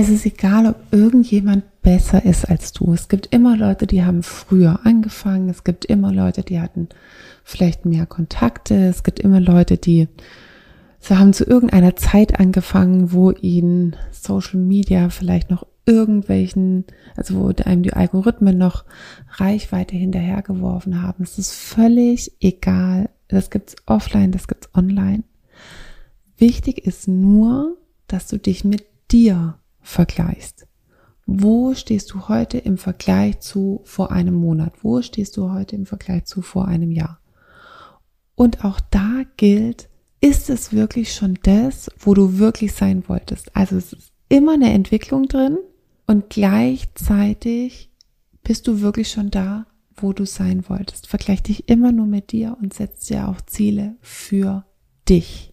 Es ist egal, ob irgendjemand besser ist als du. Es gibt immer Leute, die haben früher angefangen. Es gibt immer Leute, die hatten vielleicht mehr Kontakte. Es gibt immer Leute, die sie haben zu irgendeiner Zeit angefangen, wo ihnen Social Media vielleicht noch irgendwelchen, also wo einem die Algorithmen noch Reichweite hinterhergeworfen haben. Es ist völlig egal. Das gibt's offline, das gibt's online. Wichtig ist nur, dass du dich mit dir vergleichst. Wo stehst du heute im Vergleich zu vor einem Monat? Wo stehst du heute im Vergleich zu vor einem Jahr? Und auch da gilt, ist es wirklich schon das, wo du wirklich sein wolltest? Also es ist immer eine Entwicklung drin und gleichzeitig bist du wirklich schon da, wo du sein wolltest. Vergleich dich immer nur mit dir und setz dir auch Ziele für dich.